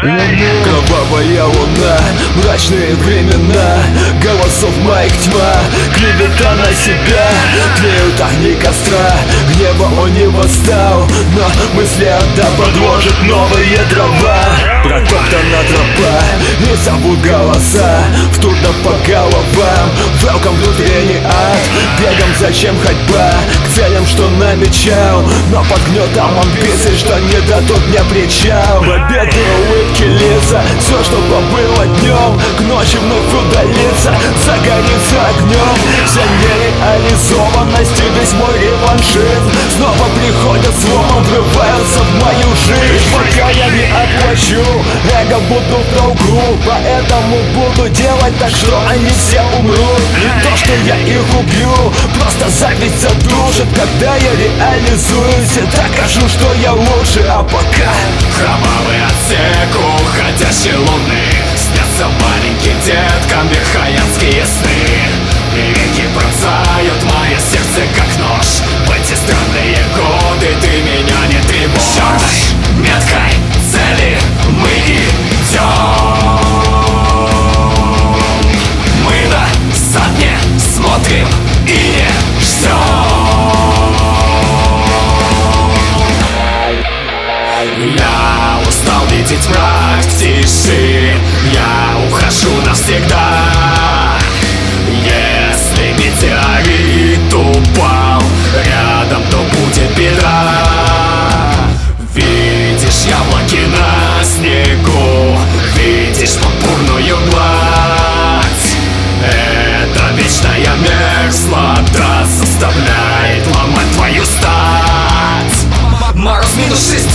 Кровавая луна, мрачные времена Голосов моих тьма, клевета на себя Тлеют огни костра, гнева он не восстал Но мысли отда подложат новые дрова. Протоптана тропа, не зовут голоса В трудно по головам, welcome внутренний Бегом зачем ходьба, к целям, что намечал. Но под гнетом амбиций, что не дадут мне причал. Победы улыбки лица, все, что было днем К ночи вновь удалится, загорится огнем Вся нереализованность и весь мой реваншизм. Снова приходят сломом, врываются в мою жизнь. Пока я не отплачу, эго буду в долгу Поэтому буду делать так, что они все умрут. Не то, что я их убью, просто зависть задушит Когда я реализуюсь, я докажу, что я лучше. А пока Кровавый отсек уходящей луны Снятся маленьким Я устал видеть мрак тиши. Я ухожу навсегда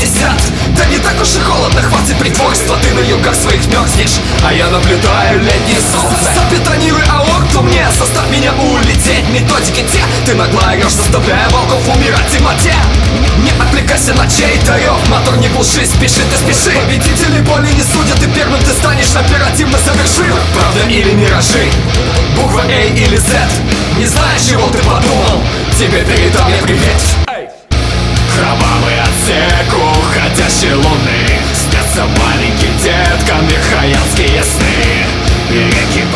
60 Да не так уж и холодно, хватит притворства Ты на югах своих мерзнешь. А я наблюдаю летнее солнце. Запетонируй аорту мне? Заставь меня улететь Методики те. Ты нагло орешь, заставляя волков умирать в темноте. Не отвлекайся на чей-то рев Мотор не глуши, спеши ты спеши. Победители боли не судят И первым ты станешь оперативно совершил Правда или миражи? Буква А или Z? Не знаешь, чего ты подумал? Тебе передам я привет Кровавый отсек уходящей луны. Снятся маленьким деткам верхоянские сны. И пронзают